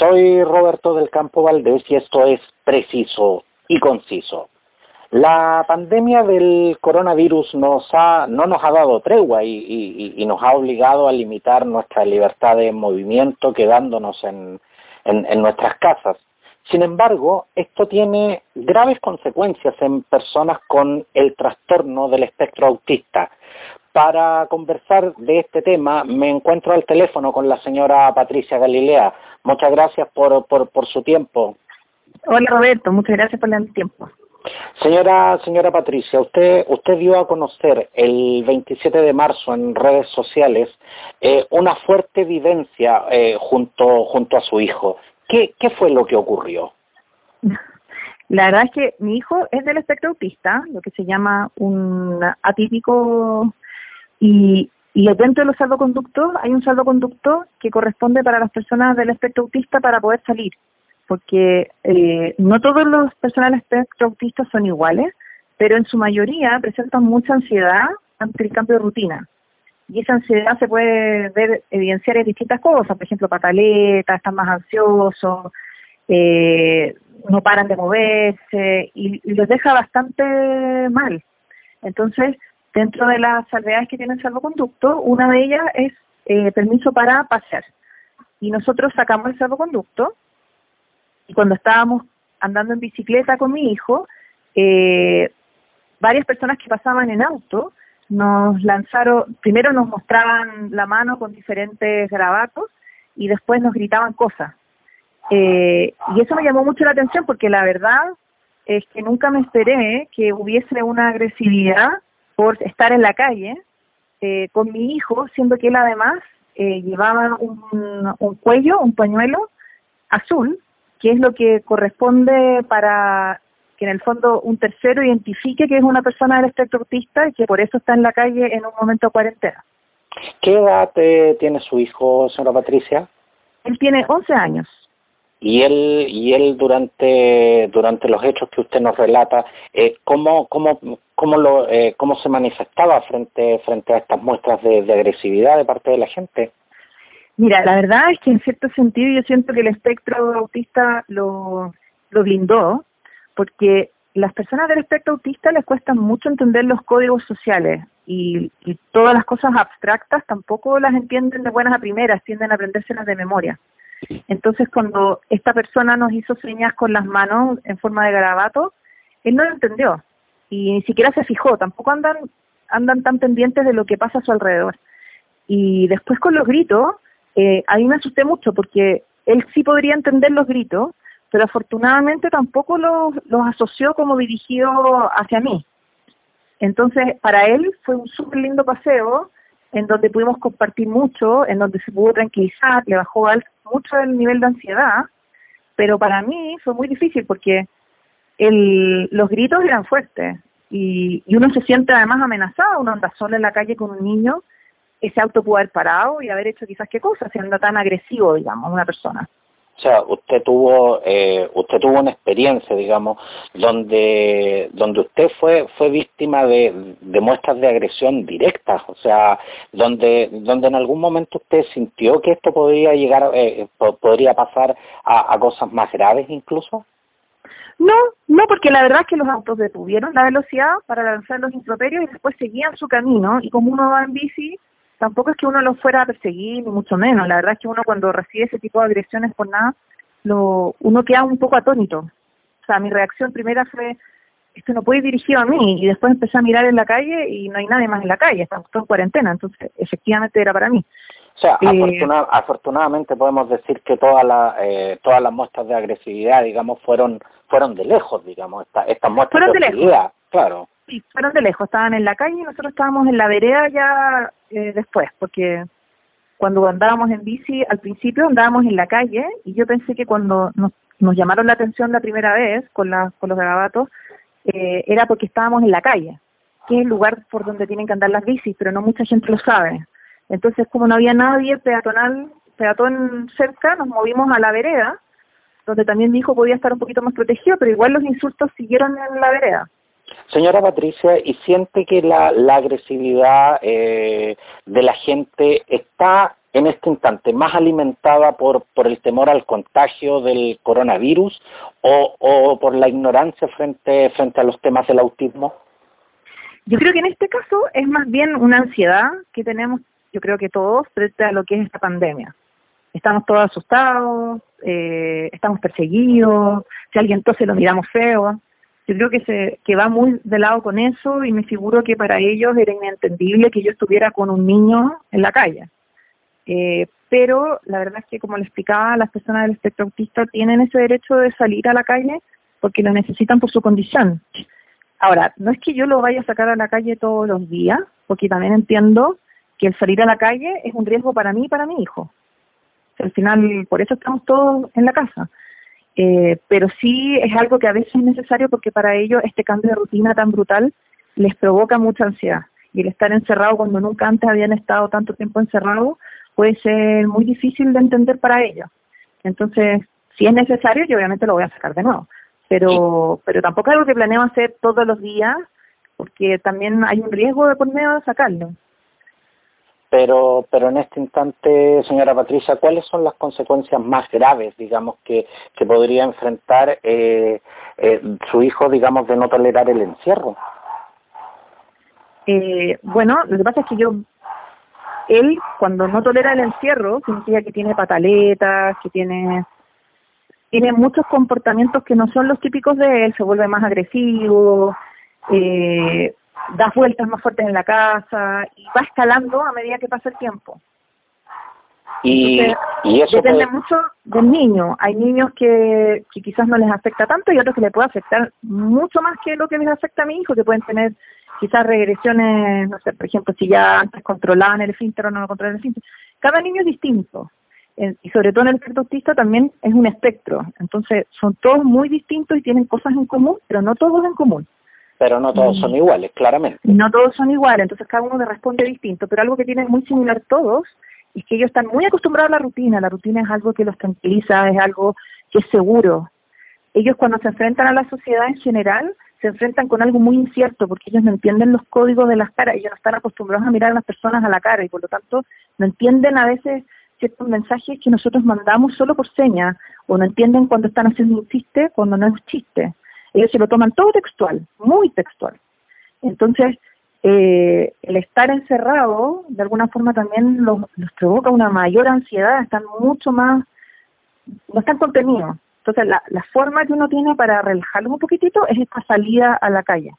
Soy Roberto del Campo Valdés y esto es preciso y conciso. La pandemia del coronavirus no nos ha dado tregua y, nos ha obligado a limitar nuestra libertad de movimiento quedándonos en nuestras casas. Sin embargo, esto tiene graves consecuencias en personas con el trastorno del espectro autista. Para conversar de este tema me encuentro al teléfono con la señora Patricia Galilea. Muchas gracias por, por, su tiempo. Hola Roberto, muchas gracias por el tiempo. Señora, señora Patricia, usted, usted dio a conocer el 27 de marzo en redes sociales eh, una fuerte evidencia eh, junto, junto a su hijo. ¿Qué, ¿Qué fue lo que ocurrió? La verdad es que mi hijo es del espectro autista, lo que se llama un atípico y, y dentro de los salvoconductos hay un salvoconducto que corresponde para las personas del espectro autista para poder salir, porque eh, no todos los personas del espectro autista son iguales, pero en su mayoría presentan mucha ansiedad ante el cambio de rutina. Y esa ansiedad se puede ver evidenciar en distintas cosas, por ejemplo, pataletas, están más ansiosos, eh, no paran de moverse y, y los deja bastante mal. Entonces, Dentro de las salvedades que tiene el salvoconducto, una de ellas es eh, permiso para pasear. Y nosotros sacamos el salvoconducto y cuando estábamos andando en bicicleta con mi hijo, eh, varias personas que pasaban en auto nos lanzaron, primero nos mostraban la mano con diferentes grabatos y después nos gritaban cosas. Eh, y eso me llamó mucho la atención porque la verdad es que nunca me esperé que hubiese una agresividad por estar en la calle eh, con mi hijo, siendo que él además eh, llevaba un, cuello, un pañuelo azul, que es lo que corresponde para que en el fondo un tercero identifique que es una persona del espectro autista y que por eso está en la calle en un momento de cuarentena. ¿Qué edad eh, tiene su hijo, señora Patricia? Él tiene 11 años. Y él, y él durante, durante los hechos que usted nos relata, eh, ¿cómo, cómo, cómo, lo, eh, ¿cómo se manifestaba frente, frente a estas muestras de, agresividad de parte de la gente? Mira, la verdad es que en cierto sentido yo siento que el espectro autista lo, lo blindó, porque las personas del espectro autista les cuesta mucho entender los códigos sociales y, y, todas las cosas abstractas tampoco las entienden de buenas a primeras, tienden a aprendérselas de memoria. Entonces, cuando esta persona nos hizo señas con las manos en forma de garabato, él no lo entendió y ni siquiera se fijó, tampoco andan, andan tan pendientes de lo que pasa a su alrededor. Y después con los gritos, eh, a mí me asusté mucho porque él sí podría entender los gritos, pero afortunadamente tampoco los, los asoció como dirigido hacia mí. Entonces, para él fue un súper lindo paseo, en donde pudimos compartir mucho, en donde se pudo tranquilizar, le bajó mucho el nivel de ansiedad, pero para mí fue muy difícil porque los gritos eran fuertes y, uno se siente además amenazado, uno anda solo en la calle con un niño, ese auto pudo haber parado y haber hecho quizás qué cosa, si anda tan agresivo, digamos, una persona. O sea, usted tuvo eh, usted tuvo una experiencia, digamos, donde donde usted fue fue víctima de, de muestras de agresión directas, o sea, donde donde en algún momento usted sintió que esto podría llegar eh, podría pasar a, a cosas más graves incluso. No, no, porque la verdad es que los autos detuvieron la velocidad para lanzar los improperios y después seguían su camino y como uno va en bici tampoco es que uno lo fuera a perseguir, ni mucho menos. La verdad es que uno cuando recibe ese tipo de agresiones por nada, lo, uno queda un poco atónito. O sea, mi reacción primera fue, esto no puede ir dirigido a mí, y después empecé a mirar en la calle y no hay nadie más en la calle, estamos todos en cuarentena, entonces efectivamente era para mí. O sea, eh, afortunadamente podemos decir que todas las eh, todas las muestras de agresividad, digamos, fueron fueron de lejos, digamos, esta, estas muestras fueron de, lejos. claro. Sí, fueron de lejos, estaban en la calle y nosotros estábamos en la vereda ya eh, después, porque cuando andábamos en bici, al principio andábamos en la calle y yo pensé que cuando nos, llamaron la atención la primera vez con, la, con los garabatos, eh, era porque estábamos en la calle, que es el lugar por donde tienen que andar las bicis, pero no mucha gente lo sabe. Entonces, como no había nadie peatonal, peatón cerca, nos movimos a la vereda, donde también mi hijo podía estar un poquito más protegido, pero igual los insultos siguieron en la vereda. Señora Patricia, ¿y siente que la, agresividad eh, de la gente está en este instante? ¿Más alimentada por, el temor al contagio del coronavirus o, por la ignorancia frente, frente a los temas del autismo? Yo creo que en este caso es más bien una ansiedad que tenemos, yo creo que todos, frente a lo que es esta pandemia. Estamos todos asustados, eh, estamos perseguidos, si alguien tose lo miramos feo. Yo creo que se que va muy de lado con eso y me figuro que para ellos era inentendible que yo estuviera con un niño en la calle. Eh, pero la verdad es que, como le explicaba, las personas del espectro autista tienen ese derecho de salir a la calle porque lo necesitan por su condición. Ahora, no es que yo lo vaya a sacar a la calle todos los días, porque también entiendo que el salir a la calle es un riesgo para mí y para mi hijo. Al final, por eso estamos todos en la casa. Eh, pero sí es algo que a veces es necesario porque para ellos este cambio de rutina tan brutal les provoca mucha ansiedad. Y el estar encerrado cuando nunca antes habían estado tanto tiempo encerrado puede ser muy difícil de entender para ellos. Entonces, si es necesario, yo obviamente lo voy a sacar de nuevo pero pero tampoco es algo que planeo hacer todos los días porque también hay un riesgo de por medio de sacarlo. Pero, pero en este instante, señora Patricia, ¿cuáles son las consecuencias más graves, digamos, que, que podría enfrentar eh, eh, su hijo, digamos, de no tolerar el encierro? Eh, bueno, lo que pasa es que yo, él, cuando no tolera el encierro, significa que tiene pataletas, que tiene tiene muchos comportamientos que no son los típicos de él, se vuelve más agresivo, da vueltas más fuertes en la casa y va escalando a medida que pasa el tiempo. Y, eso depende mucho del niño. Hay niños que, que quizás no les afecta tanto y otros que le puede afectar mucho más que lo que les afecta a mi hijo, que pueden tener quizás regresiones, no sé, por ejemplo, si ya antes controlaban el esfínter o no lo controlaban el esfínter. Cada niño es distinto y sobre todo en el espectro autista también es un espectro. Entonces, son todos muy distintos y tienen cosas en común, pero no todos en común. Pero no todos son iguales, claramente. No todos son iguales, entonces cada uno le responde distinto, pero algo que tienen muy similar todos es que ellos están muy acostumbrados a la rutina, la rutina es algo que los tranquiliza, es algo que es seguro. Ellos cuando se enfrentan a la sociedad en general, se enfrentan con algo muy incierto porque ellos no entienden los códigos de las caras, ellos no están acostumbrados a mirar a las personas a la cara y por lo tanto no entienden a veces ciertos mensajes que nosotros mandamos solo por señas o no entienden cuando están haciendo un chiste, cuando no es un chiste. Ellos se lo toman todo textual, muy textual. Entonces, eh, el estar encerrado de alguna forma también los, provoca una mayor ansiedad, están mucho más, no están contenidos. Entonces, la, la forma que uno tiene para relajarlos un poquitito es esta salida a la calle.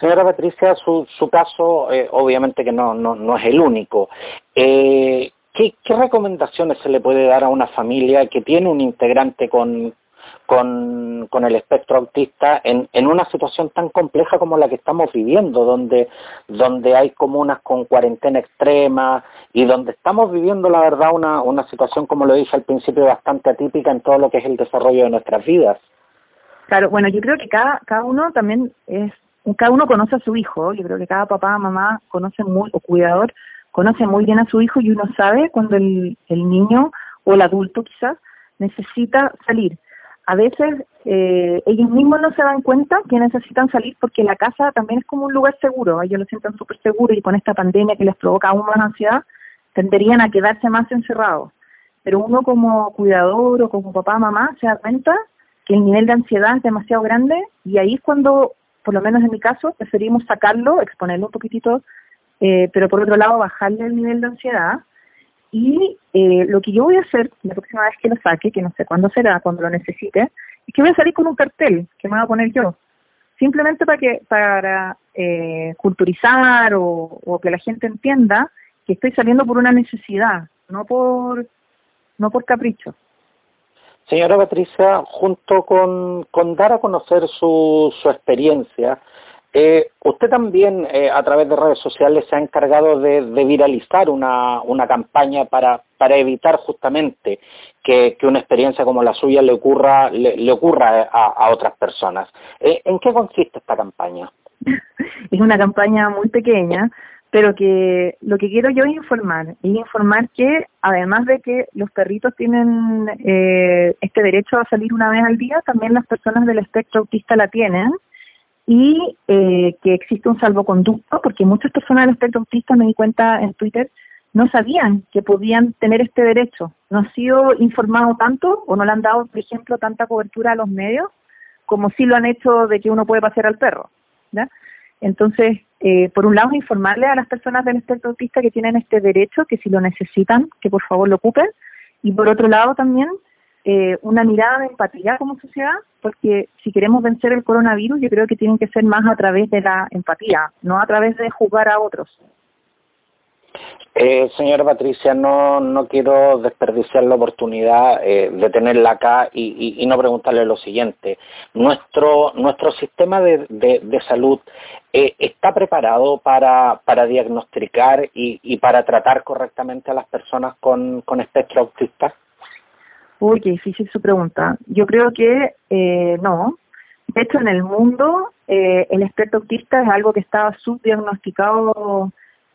Señora Patricia, su, su caso eh, obviamente que no, no, no es el único. Eh, ¿Qué, recomendaciones se le puede dar a una familia que tiene un integrante con, con, el espectro autista en, en, una situación tan compleja como la que estamos viviendo, donde, donde hay comunas con cuarentena extrema y donde estamos viviendo, la verdad, una, una situación, como lo dije al principio, bastante atípica en todo lo que es el desarrollo de nuestras vidas. Claro, bueno, yo creo que cada, cada uno también es, cada uno conoce a su hijo, yo creo que cada papá, mamá conoce muy, o cuidador, conoce muy bien a su hijo y uno sabe cuando el, el niño o el adulto quizás necesita salir. A veces eh, ellos mismos no se dan cuenta que necesitan salir porque la casa también es como un lugar seguro, ellos lo sienten súper seguro y con esta pandemia que les provoca aún más ansiedad, tenderían a quedarse más encerrados. Pero uno como cuidador o como papá, mamá, se da cuenta que el nivel de ansiedad es demasiado grande y ahí es cuando, por lo menos en mi caso, preferimos sacarlo, exponerlo un poquitito eh, pero por otro lado bajarle el nivel de ansiedad. Y eh, lo que yo voy a hacer la próxima vez que lo saque, que no sé cuándo será, cuando lo necesite, es que voy a salir con un cartel que me voy a poner yo, simplemente para que para eh, culturizar o, o que la gente entienda que estoy saliendo por una necesidad, no por no por capricho. Señora Patricia, junto con, con dar a conocer su, su experiencia, eh, usted también eh, a través de redes sociales se ha encargado de, viralizar una, campaña para, para evitar justamente que, una experiencia como la suya le ocurra, le, ocurra a, otras personas. Eh, ¿En qué consiste esta campaña? Es una campaña muy pequeña, pero que lo que quiero yo es informar, es informar que además de que los perritos tienen este derecho a salir una vez al día, también las personas del espectro autista la tienen y eh, que existe un salvoconducto, porque muchas personas del espectro autista, me di cuenta en Twitter, no sabían que podían tener este derecho. No ha sido informado tanto o no le han dado, por ejemplo, tanta cobertura a los medios como sí lo han hecho de que uno puede pasear al perro. Entonces, eh, por un lado, informarle a las personas del espectro autista que tienen este derecho, que si lo necesitan, que por favor lo ocupen. Y por otro lado, también eh, una mirada de empatía como sociedad, porque si queremos vencer el coronavirus, yo creo que tienen que ser más a través de la empatía, no a través de juzgar a otros. Eh, señora Patricia, no, no quiero desperdiciar la oportunidad eh, de tenerla acá y, no preguntarle lo siguiente. ¿Nuestro, nuestro sistema de, de, salud está preparado para, para diagnosticar y, y, para tratar correctamente a las personas con, con espectro autista? Uy, qué difícil su pregunta. Yo creo que eh, no. De hecho, en el mundo, eh, el espectro autista es algo que estaba subdiagnosticado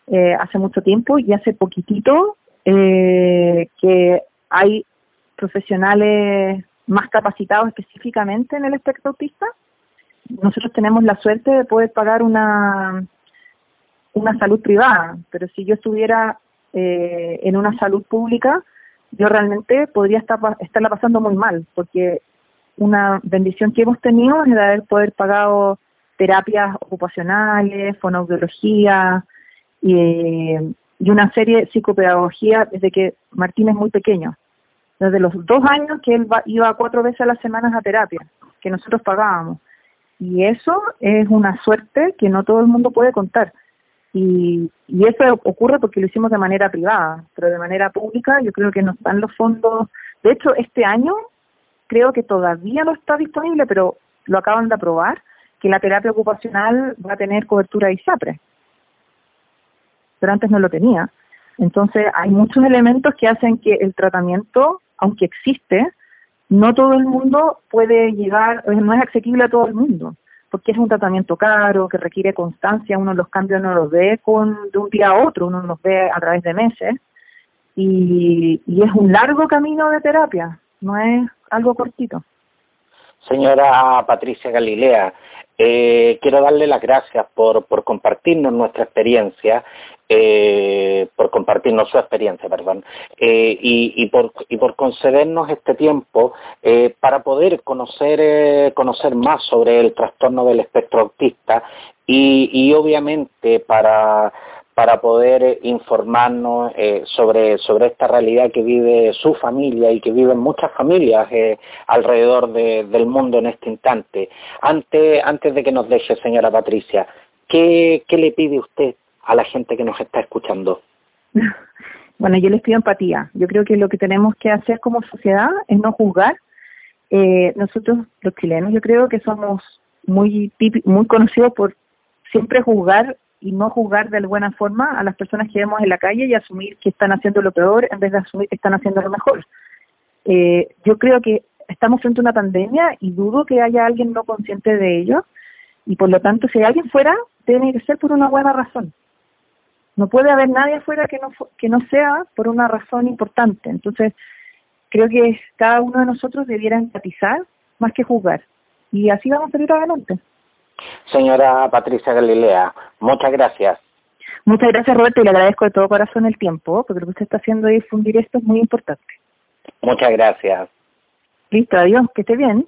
eh, hace mucho tiempo y hace poquitito que hay profesionales más capacitados específicamente en el espectro autista. Nosotros tenemos la suerte de poder pagar una, una salud privada, pero si yo estuviera en una salud pública, yo realmente podría estar estarla pasando muy mal, porque una bendición que hemos tenido es de haber poder pagado terapias ocupacionales, fonoaudiología, y, y una serie de psicopedagogía desde que Martín es muy pequeño. Desde los dos años que él iba cuatro veces a las semanas a terapia, que nosotros pagábamos. Y eso es una suerte que no todo el mundo puede contar. Y, eso ocurre porque lo hicimos de manera privada, pero de manera pública yo creo que nos dan los fondos. De hecho, este año creo que todavía no está disponible, pero lo acaban de aprobar, que la terapia ocupacional va a tener cobertura de ISAPRE pero antes no lo tenía. Entonces hay muchos elementos que hacen que el tratamiento, aunque existe, no todo el mundo puede llegar, no es asequible a todo el mundo, porque es un tratamiento caro, que requiere constancia, uno los cambios no los ve de un día a otro, uno los ve a través de meses, y es un largo camino de terapia, no es algo cortito. Señora Patricia Galilea, eh, quiero darle las gracias por, compartirnos nuestra experiencia, eh, por compartirnos su experiencia, perdón, eh, y, por, concedernos este tiempo para poder conocer, más sobre el trastorno del espectro autista y obviamente para para poder eh, informarnos eh, sobre, sobre esta realidad que vive su familia y que viven muchas familias eh, alrededor del mundo en este instante. Antes, antes de que nos deje, señora Patricia, ¿qué, ¿qué le pide usted a la gente que nos está escuchando? Bueno, yo les pido empatía. Yo creo que lo que tenemos que hacer como sociedad es no juzgar. nosotros, los chilenos, yo creo que somos muy, muy conocidos por siempre juzgar y no juzgar de buena forma a las personas que vemos en la calle y asumir que están haciendo lo peor en vez de asumir que están haciendo lo mejor. Eh, yo creo que estamos frente a una pandemia y dudo que haya alguien no consciente de ello y por lo tanto si hay alguien fuera tiene que ser por una buena razón. No puede haber nadie afuera que no, que no sea por una razón importante. Entonces, creo que cada uno de nosotros debiera empatizar más que juzgar. Y así vamos a salir adelante. Señora Patricia Galilea, muchas gracias. Muchas gracias Roberto y le agradezco de todo corazón el tiempo, porque lo que usted está haciendo de difundir esto es muy importante. Muchas gracias. Listo, adiós, que esté bien.